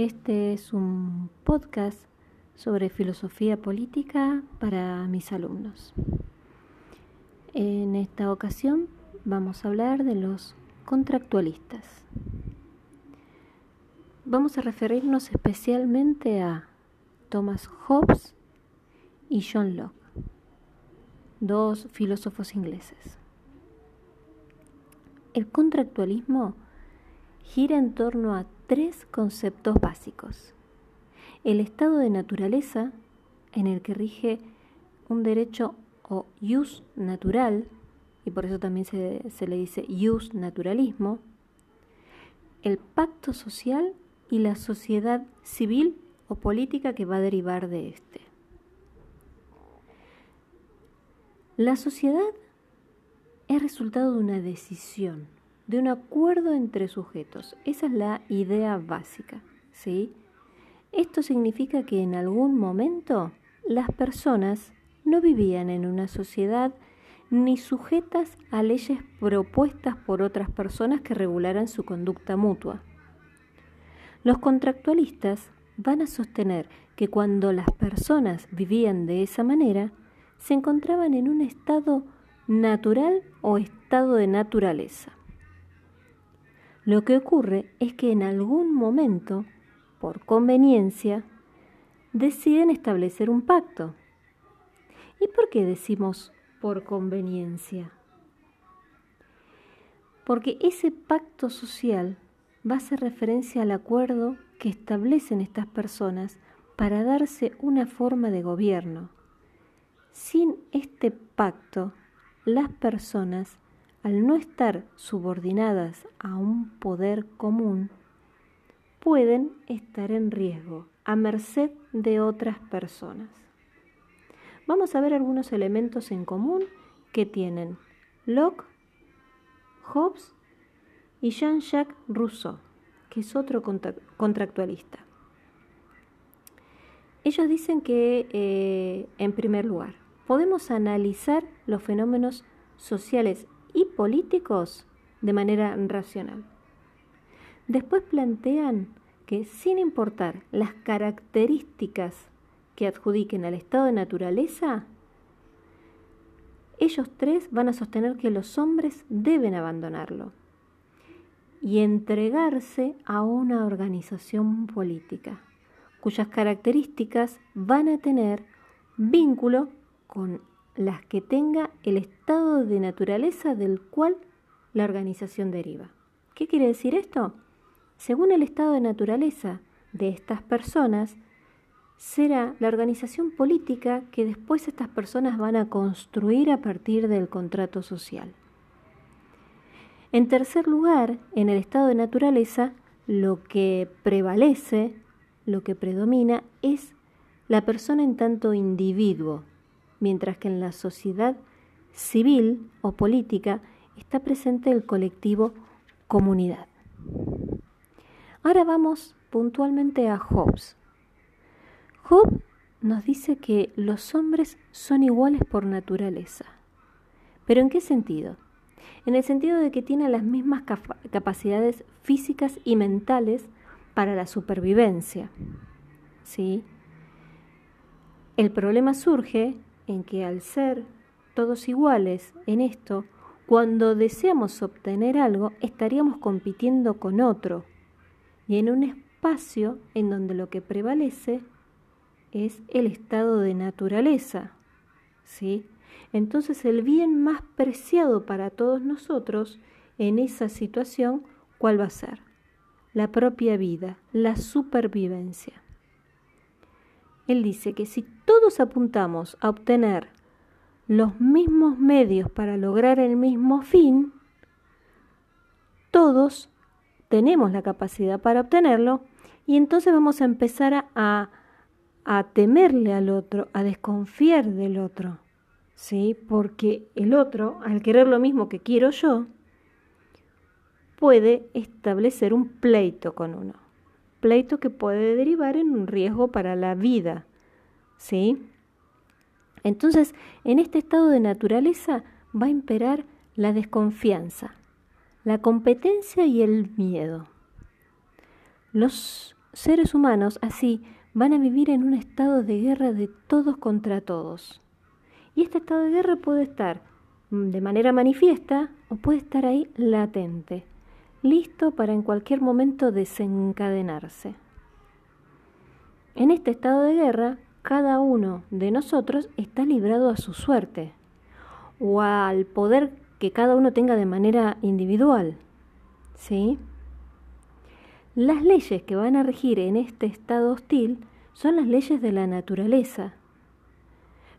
Este es un podcast sobre filosofía política para mis alumnos. En esta ocasión vamos a hablar de los contractualistas. Vamos a referirnos especialmente a Thomas Hobbes y John Locke, dos filósofos ingleses. El contractualismo gira en torno a tres conceptos básicos. El estado de naturaleza, en el que rige un derecho o jus natural, y por eso también se, le dice jus naturalismo, el pacto social y la sociedad civil o política que va a derivar de este. La sociedad es resultado de una decisión, de un acuerdo entre sujetos. Esa es la idea básica, ¿sí? Esto significa que en algún momento las personas no vivían en una sociedad ni sujetas a leyes propuestas por otras personas que regularan su conducta mutua. Los contractualistas van a sostener que cuando las personas vivían de esa manera, se encontraban en un estado natural o estado de naturaleza. Lo que ocurre es que en algún momento, por conveniencia, deciden establecer un pacto. ¿Y por qué decimos por conveniencia? Porque ese pacto social va a hacer referencia al acuerdo que establecen estas personas para darse una forma de gobierno. Sin este pacto, las personas al no estar subordinadas a un poder común, pueden estar en riesgo, a merced de otras personas. Vamos a ver algunos elementos en común que tienen Locke, Hobbes y Jean-Jacques Rousseau, que es otro contractualista. Ellos dicen que, eh, en primer lugar, podemos analizar los fenómenos sociales y políticos de manera racional. Después plantean que sin importar las características que adjudiquen al estado de naturaleza, ellos tres van a sostener que los hombres deben abandonarlo y entregarse a una organización política, cuyas características van a tener vínculo con las que tenga el estado de naturaleza del cual la organización deriva. ¿Qué quiere decir esto? Según el estado de naturaleza de estas personas, será la organización política que después estas personas van a construir a partir del contrato social. En tercer lugar, en el estado de naturaleza, lo que prevalece, lo que predomina es la persona en tanto individuo, mientras que en la sociedad civil o política está presente el colectivo comunidad. Ahora vamos puntualmente a Hobbes. Hobbes nos dice que los hombres son iguales por naturaleza. ¿Pero en qué sentido? En el sentido de que tienen las mismas capacidades físicas y mentales para la supervivencia. ¿Sí? El problema surge en que al ser todos iguales en esto, cuando deseamos obtener algo, estaríamos compitiendo con otro y en un espacio en donde lo que prevalece es el estado de naturaleza. ¿sí? Entonces el bien más preciado para todos nosotros en esa situación, ¿cuál va a ser? La propia vida, la supervivencia. Él dice que si todos apuntamos a obtener los mismos medios para lograr el mismo fin, todos tenemos la capacidad para obtenerlo y entonces vamos a empezar a, a, temerle al otro, a desconfiar del otro, ¿sí? Porque el otro, al querer lo mismo que quiero yo, puede establecer un pleito con uno pleito que puede derivar en un riesgo para la vida. ¿Sí? Entonces, en este estado de naturaleza va a imperar la desconfianza, la competencia y el miedo. Los seres humanos así van a vivir en un estado de guerra de todos contra todos. Y este estado de guerra puede estar de manera manifiesta o puede estar ahí latente, listo para en cualquier momento desencadenarse. En este estado de guerra, cada uno de nosotros está librado a su suerte o al poder que cada uno tenga de manera individual. ¿Sí? Las leyes que van a regir en este estado hostil son las leyes de la naturaleza.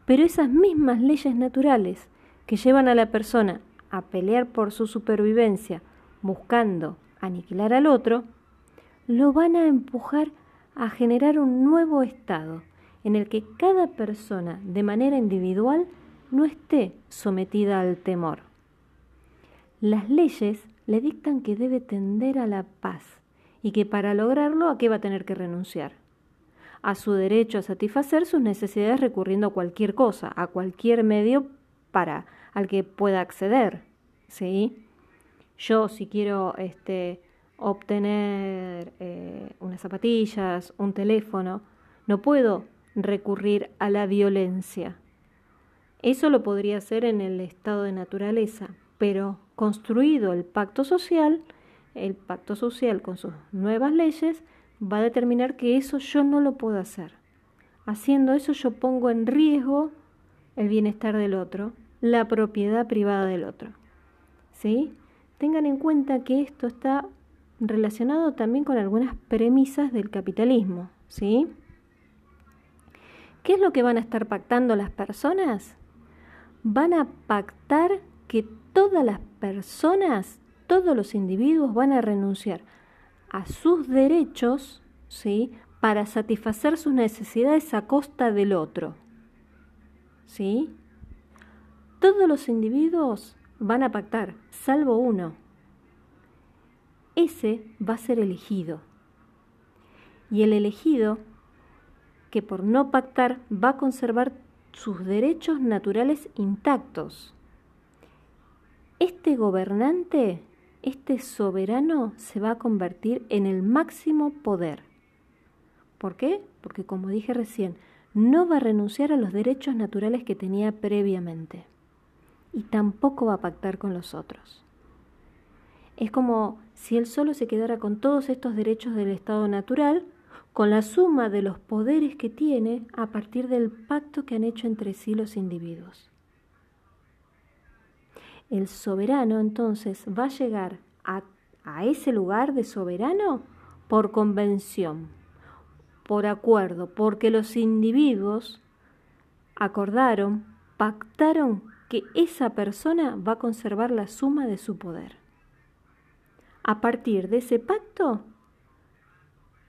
Pero esas mismas leyes naturales que llevan a la persona a pelear por su supervivencia buscando aniquilar al otro, lo van a empujar a generar un nuevo estado en el que cada persona de manera individual no esté sometida al temor. Las leyes le dictan que debe tender a la paz y que para lograrlo a qué va a tener que renunciar. A su derecho a satisfacer sus necesidades recurriendo a cualquier cosa, a cualquier medio para al que pueda acceder. ¿sí? Yo si quiero este, obtener eh, unas zapatillas, un teléfono, no puedo recurrir a la violencia. Eso lo podría hacer en el estado de naturaleza, pero construido el pacto social, el pacto social con sus nuevas leyes va a determinar que eso yo no lo puedo hacer. Haciendo eso yo pongo en riesgo el bienestar del otro, la propiedad privada del otro. ¿Sí? Tengan en cuenta que esto está relacionado también con algunas premisas del capitalismo, ¿sí? ¿Qué es lo que van a estar pactando las personas? Van a pactar que todas las personas todos los individuos van a renunciar a sus derechos, ¿sí? Para satisfacer sus necesidades a costa del otro. ¿Sí? Todos los individuos van a pactar, salvo uno. Ese va a ser elegido. Y el elegido, que por no pactar va a conservar sus derechos naturales intactos. Este gobernante este soberano se va a convertir en el máximo poder. ¿Por qué? Porque como dije recién, no va a renunciar a los derechos naturales que tenía previamente y tampoco va a pactar con los otros. Es como si él solo se quedara con todos estos derechos del estado natural, con la suma de los poderes que tiene a partir del pacto que han hecho entre sí los individuos. El soberano entonces va a llegar a, ese lugar de soberano por convención, por acuerdo, porque los individuos acordaron, pactaron que esa persona va a conservar la suma de su poder. A partir de ese pacto,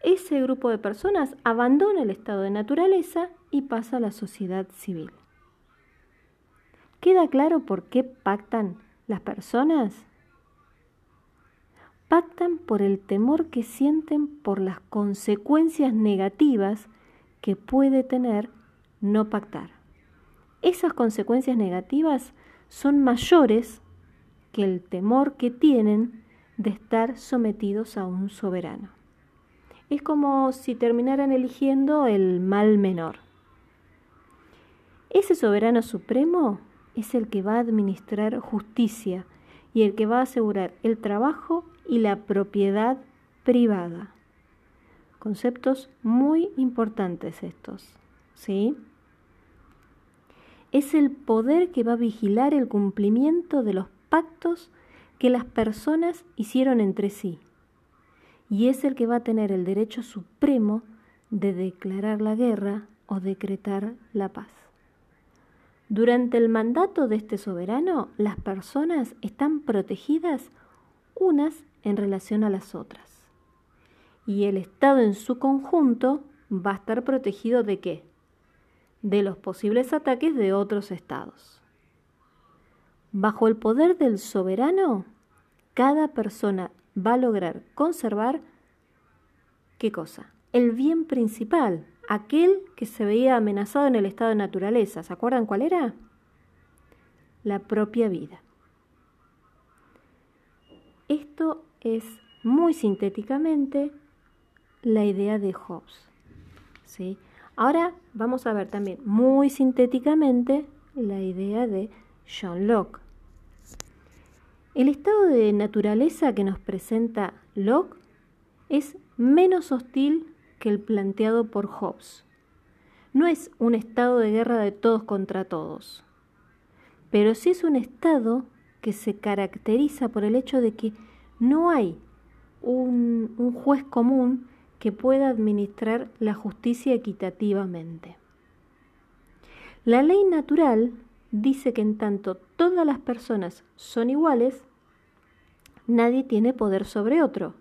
ese grupo de personas abandona el estado de naturaleza y pasa a la sociedad civil. ¿Queda claro por qué pactan las personas? Pactan por el temor que sienten por las consecuencias negativas que puede tener no pactar. Esas consecuencias negativas son mayores que el temor que tienen de estar sometidos a un soberano. Es como si terminaran eligiendo el mal menor. Ese soberano supremo es el que va a administrar justicia y el que va a asegurar el trabajo y la propiedad privada. Conceptos muy importantes estos, ¿sí? Es el poder que va a vigilar el cumplimiento de los pactos que las personas hicieron entre sí. Y es el que va a tener el derecho supremo de declarar la guerra o decretar la paz. Durante el mandato de este soberano, las personas están protegidas unas en relación a las otras. Y el Estado en su conjunto va a estar protegido de qué? De los posibles ataques de otros estados. Bajo el poder del soberano, cada persona va a lograr conservar qué cosa? El bien principal, aquel que se veía amenazado en el estado de naturaleza. ¿Se acuerdan cuál era? La propia vida. Esto es muy sintéticamente la idea de Hobbes. ¿sí? Ahora vamos a ver también muy sintéticamente la idea de John Locke. El estado de naturaleza que nos presenta Locke es menos hostil que el planteado por Hobbes. No es un estado de guerra de todos contra todos, pero sí es un estado que se caracteriza por el hecho de que no hay un, un juez común que pueda administrar la justicia equitativamente. La ley natural dice que en tanto todas las personas son iguales, nadie tiene poder sobre otro.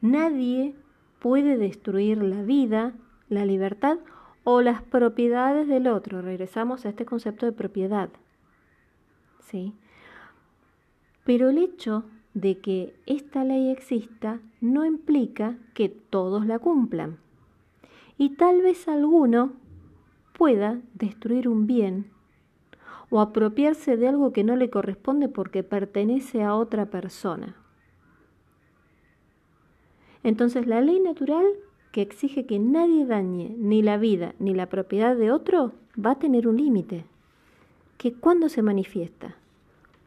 Nadie puede destruir la vida, la libertad o las propiedades del otro. Regresamos a este concepto de propiedad. ¿Sí? Pero el hecho de que esta ley exista no implica que todos la cumplan. Y tal vez alguno pueda destruir un bien o apropiarse de algo que no le corresponde porque pertenece a otra persona. Entonces la ley natural que exige que nadie dañe ni la vida ni la propiedad de otro va a tener un límite. ¿Que cuando se manifiesta?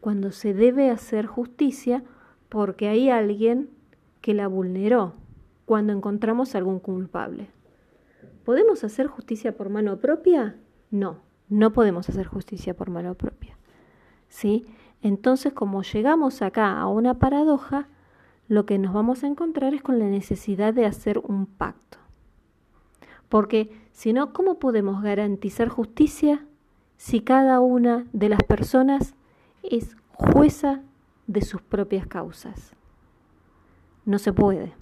Cuando se debe hacer justicia porque hay alguien que la vulneró, cuando encontramos algún culpable. ¿Podemos hacer justicia por mano propia? No. No podemos hacer justicia por mano propia. ¿Sí? Entonces, como llegamos acá a una paradoja, lo que nos vamos a encontrar es con la necesidad de hacer un pacto. Porque si no, ¿cómo podemos garantizar justicia si cada una de las personas es jueza de sus propias causas? No se puede.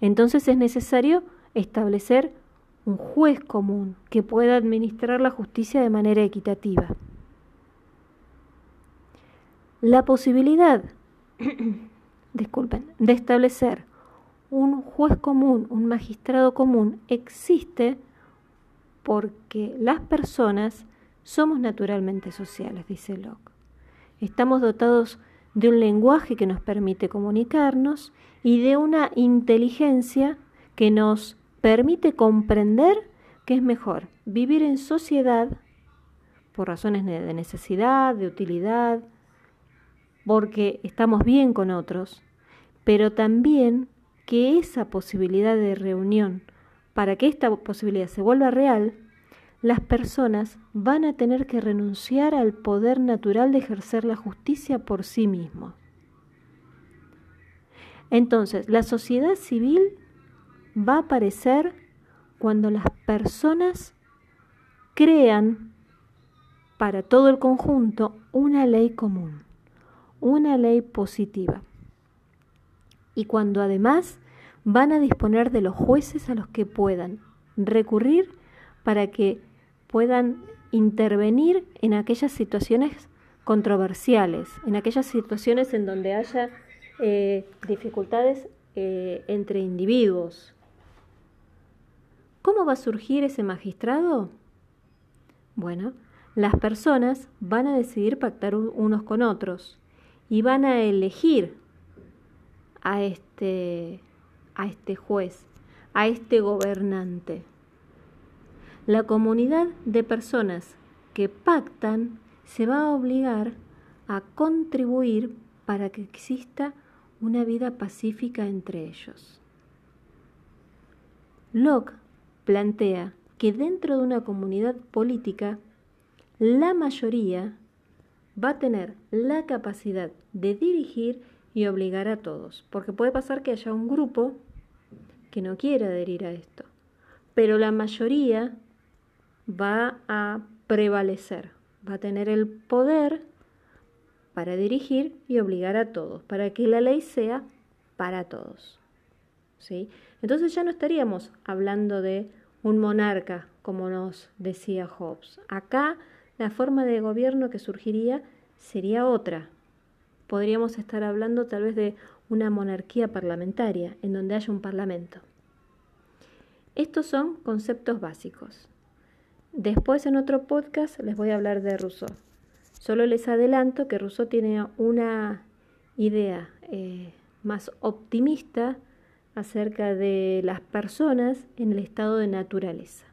Entonces es necesario establecer un juez común que pueda administrar la justicia de manera equitativa. La posibilidad, disculpen, de establecer un juez común, un magistrado común, existe porque las personas somos naturalmente sociales, dice Locke. Estamos dotados de un lenguaje que nos permite comunicarnos y de una inteligencia que nos permite comprender que es mejor vivir en sociedad por razones de necesidad, de utilidad, porque estamos bien con otros, pero también que esa posibilidad de reunión, para que esta posibilidad se vuelva real, las personas van a tener que renunciar al poder natural de ejercer la justicia por sí mismos. Entonces, la sociedad civil va a aparecer cuando las personas crean para todo el conjunto una ley común, una ley positiva. Y cuando además van a disponer de los jueces a los que puedan recurrir para que puedan intervenir en aquellas situaciones controversiales, en aquellas situaciones en donde haya eh, dificultades eh, entre individuos, ¿Cómo va a surgir ese magistrado? Bueno, las personas van a decidir pactar unos con otros y van a elegir a este, a este juez, a este gobernante. La comunidad de personas que pactan se va a obligar a contribuir para que exista una vida pacífica entre ellos. Locke plantea que dentro de una comunidad política, la mayoría va a tener la capacidad de dirigir y obligar a todos, porque puede pasar que haya un grupo que no quiera adherir a esto, pero la mayoría va a prevalecer, va a tener el poder para dirigir y obligar a todos, para que la ley sea para todos. ¿sí? Entonces ya no estaríamos hablando de un monarca, como nos decía Hobbes. Acá la forma de gobierno que surgiría sería otra. Podríamos estar hablando tal vez de una monarquía parlamentaria, en donde haya un parlamento. Estos son conceptos básicos. Después en otro podcast les voy a hablar de Rousseau. Solo les adelanto que Rousseau tiene una idea eh, más optimista acerca de las personas en el estado de naturaleza.